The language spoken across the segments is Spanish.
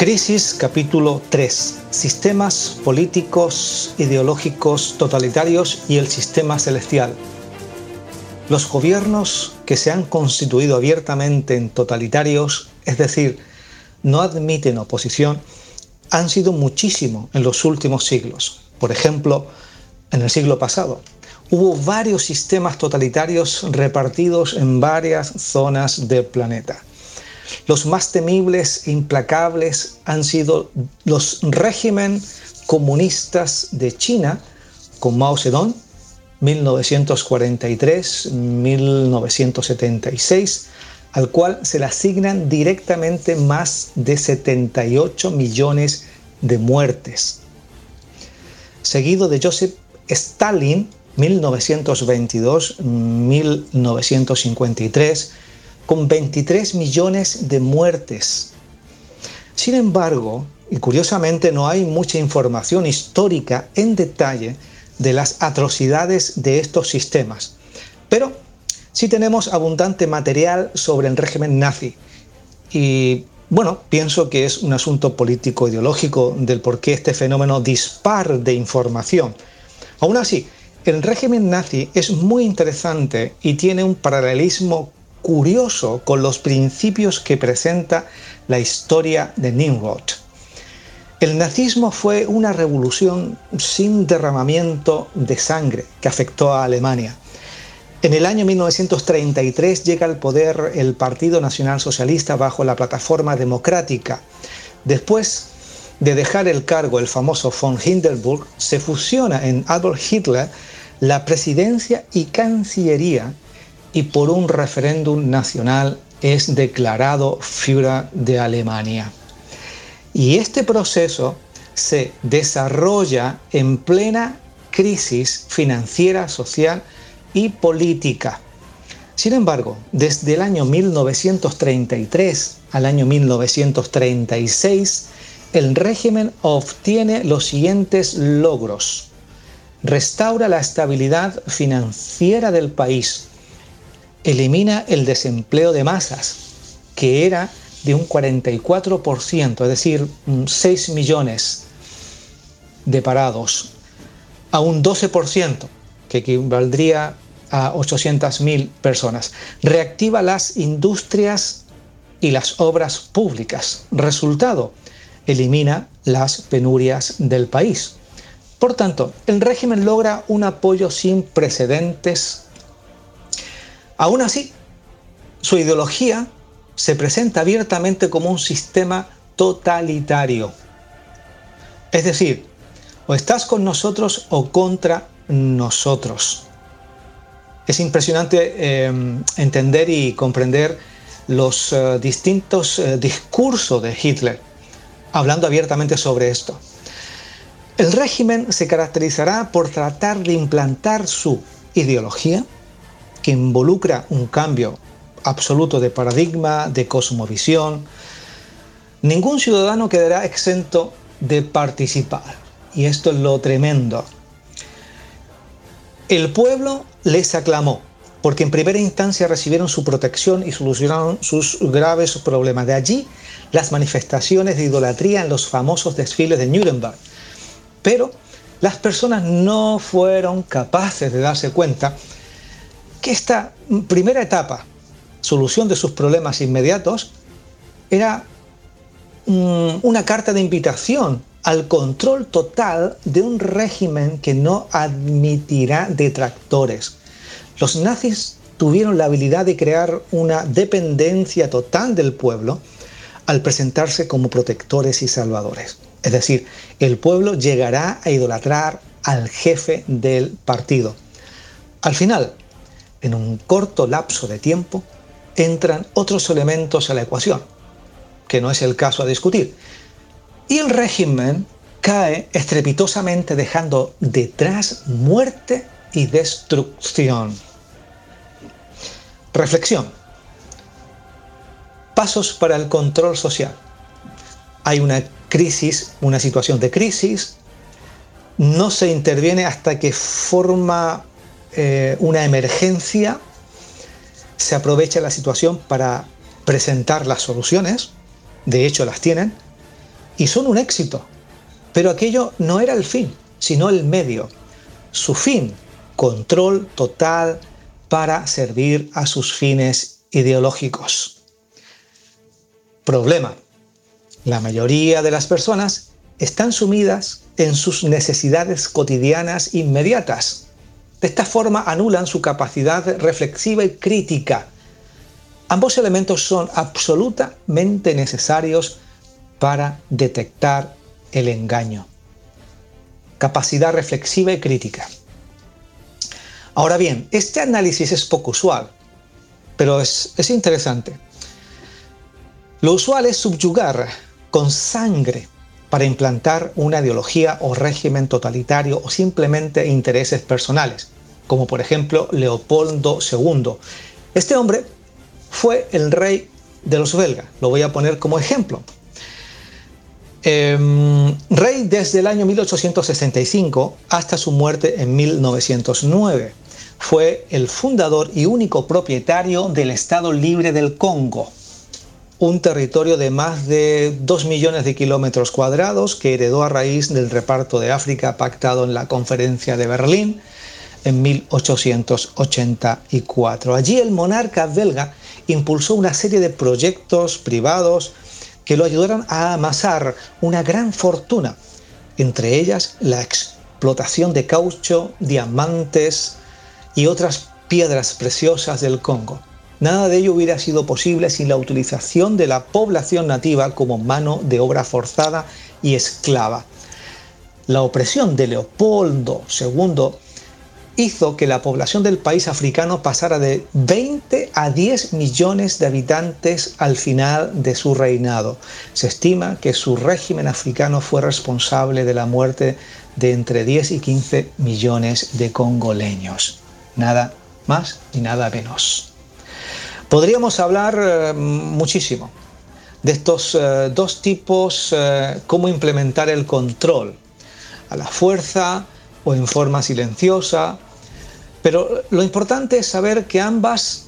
Crisis capítulo 3. Sistemas políticos, ideológicos, totalitarios y el sistema celestial. Los gobiernos que se han constituido abiertamente en totalitarios, es decir, no admiten oposición, han sido muchísimo en los últimos siglos. Por ejemplo, en el siglo pasado, hubo varios sistemas totalitarios repartidos en varias zonas del planeta. Los más temibles e implacables han sido los regímenes comunistas de China, con Mao Zedong, 1943-1976, al cual se le asignan directamente más de 78 millones de muertes. Seguido de Joseph Stalin, 1922-1953, con 23 millones de muertes. Sin embargo, y curiosamente no hay mucha información histórica en detalle de las atrocidades de estos sistemas, pero sí tenemos abundante material sobre el régimen nazi. Y bueno, pienso que es un asunto político ideológico del por qué este fenómeno dispar de información. Aún así, el régimen nazi es muy interesante y tiene un paralelismo curioso con los principios que presenta la historia de Nimrod. El nazismo fue una revolución sin derramamiento de sangre que afectó a Alemania. En el año 1933 llega al poder el Partido Nacional Socialista bajo la plataforma democrática. Después de dejar el cargo el famoso von Hindenburg, se fusiona en Adolf Hitler la presidencia y cancillería y por un referéndum nacional es declarado Führer de Alemania. Y este proceso se desarrolla en plena crisis financiera, social y política. Sin embargo, desde el año 1933 al año 1936, el régimen obtiene los siguientes logros. Restaura la estabilidad financiera del país, elimina el desempleo de masas, que era de un 44%, es decir, 6 millones de parados, a un 12%, que equivaldría a 800.000 personas. Reactiva las industrias y las obras públicas. Resultado, elimina las penurias del país. Por tanto, el régimen logra un apoyo sin precedentes Aún así, su ideología se presenta abiertamente como un sistema totalitario. Es decir, o estás con nosotros o contra nosotros. Es impresionante em, entender y comprender los eh, distintos eh, discursos de Hitler, hablando abiertamente sobre esto. El régimen se caracterizará por tratar de implantar su ideología, que involucra un cambio absoluto de paradigma, de cosmovisión, ningún ciudadano quedará exento de participar. Y esto es lo tremendo. El pueblo les aclamó, porque en primera instancia recibieron su protección y solucionaron sus graves problemas. De allí las manifestaciones de idolatría en los famosos desfiles de Nuremberg. Pero las personas no fueron capaces de darse cuenta que esta primera etapa, solución de sus problemas inmediatos, era mm, una carta de invitación al control total de un régimen que no admitirá detractores. Los nazis tuvieron la habilidad de crear una dependencia total del pueblo al presentarse como protectores y salvadores. Es decir, el pueblo llegará a idolatrar al jefe del partido. Al final, en un corto lapso de tiempo, entran otros elementos a la ecuación, que no es el caso a discutir. Y el régimen cae estrepitosamente dejando detrás muerte y destrucción. Reflexión. Pasos para el control social. Hay una crisis, una situación de crisis. No se interviene hasta que forma eh, una emergencia, se aprovecha la situación para presentar las soluciones, de hecho las tienen, y son un éxito. Pero aquello no era el fin, sino el medio. Su fin, control total para servir a sus fines ideológicos. Problema. La mayoría de las personas están sumidas en sus necesidades cotidianas inmediatas. De esta forma anulan su capacidad reflexiva y crítica. Ambos elementos son absolutamente necesarios para detectar el engaño. Capacidad reflexiva y crítica. Ahora bien, este análisis es poco usual, pero es, es interesante. Lo usual es subyugar con sangre para implantar una ideología o régimen totalitario o simplemente intereses personales, como por ejemplo Leopoldo II. Este hombre fue el rey de los belgas, lo voy a poner como ejemplo. Em, rey desde el año 1865 hasta su muerte en 1909. Fue el fundador y único propietario del Estado Libre del Congo, un territorio de más de 2 millones de kilómetros cuadrados que heredó a raíz del reparto de África pactado en la Conferencia de Berlín en 1884. Allí el monarca belga impulsó una serie de proyectos privados que lo ayudaron a amasar una gran fortuna, entre ellas la explotación de caucho, diamantes y otras piedras preciosas del Congo. Nada de ello hubiera sido posible sin la utilización de la población nativa como mano de obra forzada y esclava. La opresión de Leopoldo II hizo que la población del país africano pasara de 20 a 10 millones de habitantes al final de su reinado. Se estima que su régimen africano fue responsable de la muerte de entre 10 y 15 millones de congoleños. Nada más y nada menos. Podríamos hablar eh, muchísimo de estos eh, dos tipos, eh, cómo implementar el control, a la fuerza o en forma silenciosa, pero lo importante es saber que ambas,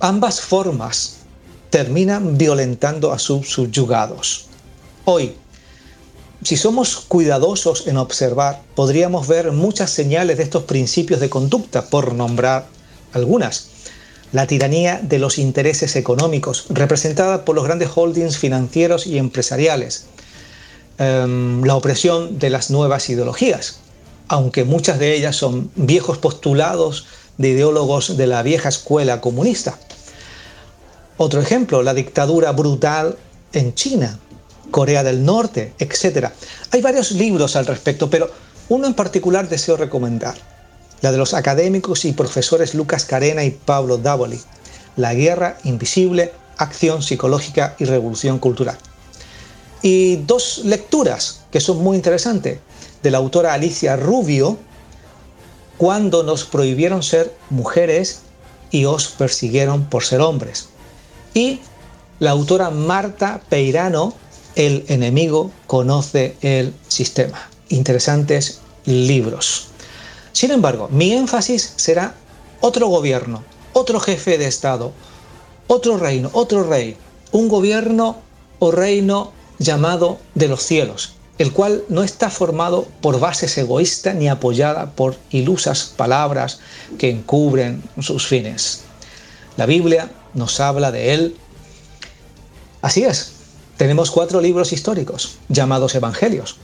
ambas formas terminan violentando a sus subyugados. Hoy, si somos cuidadosos en observar, podríamos ver muchas señales de estos principios de conducta, por nombrar algunas la tiranía de los intereses económicos, representada por los grandes holdings financieros y empresariales, em, la opresión de las nuevas ideologías, aunque muchas de ellas son viejos postulados de ideólogos de la vieja escuela comunista. Otro ejemplo, la dictadura brutal en China, Corea del Norte, etc. Hay varios libros al respecto, pero uno en particular deseo recomendar la de los académicos y profesores Lucas Carena y Pablo Davoli, La guerra invisible, acción psicológica y revolución cultural. Y dos lecturas que son muy interesantes, de la autora Alicia Rubio, Cuando nos prohibieron ser mujeres y os persiguieron por ser hombres. Y la autora Marta Peirano, El enemigo conoce el sistema. Interesantes libros. Sin embargo, mi énfasis será otro gobierno, otro jefe de Estado, otro reino, otro rey, un gobierno o reino llamado de los cielos, el cual no está formado por bases egoístas ni apoyada por ilusas palabras que encubren sus fines. La Biblia nos habla de él. Así es, tenemos cuatro libros históricos llamados Evangelios,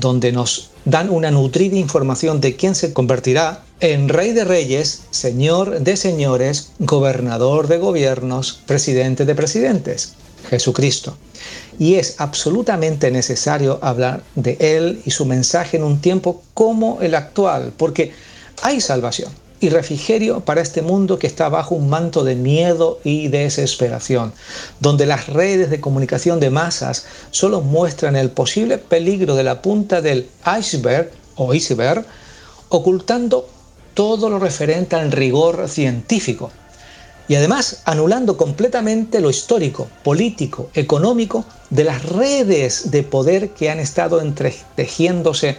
donde nos dan una nutrida información de quién se convertirá en rey de reyes, señor de señores, gobernador de gobiernos, presidente de presidentes, Jesucristo. Y es absolutamente necesario hablar de Él y su mensaje en un tiempo como el actual, porque hay salvación y refrigerio para este mundo que está bajo un manto de miedo y desesperación, donde las redes de comunicación de masas solo muestran el posible peligro de la punta del iceberg o iceberg, ocultando todo lo referente al rigor científico y además anulando completamente lo histórico, político, económico de las redes de poder que han estado entretejiéndose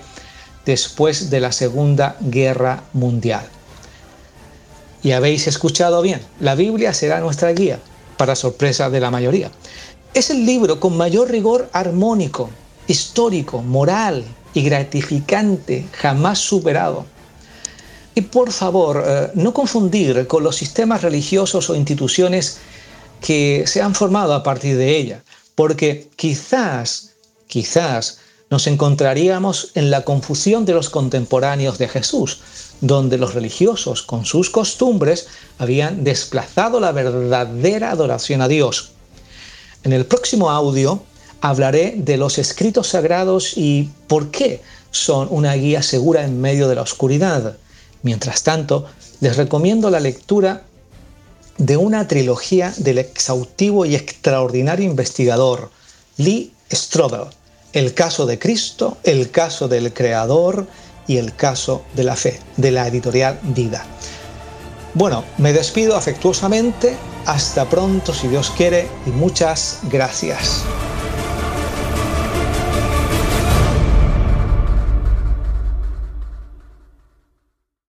después de la Segunda Guerra Mundial. Y habéis escuchado bien, la Biblia será nuestra guía, para sorpresa de la mayoría. Es el libro con mayor rigor armónico, histórico, moral y gratificante jamás superado. Y por favor, eh, no confundir con los sistemas religiosos o instituciones que se han formado a partir de ella, porque quizás, quizás nos encontraríamos en la confusión de los contemporáneos de Jesús, donde los religiosos, con sus costumbres, habían desplazado la verdadera adoración a Dios. En el próximo audio hablaré de los escritos sagrados y por qué son una guía segura en medio de la oscuridad. Mientras tanto, les recomiendo la lectura de una trilogía del exhaustivo y extraordinario investigador Lee Strobel, El caso de Cristo, El caso del Creador y El caso de la fe, de la editorial Vida. Bueno, me despido afectuosamente, hasta pronto si Dios quiere y muchas gracias.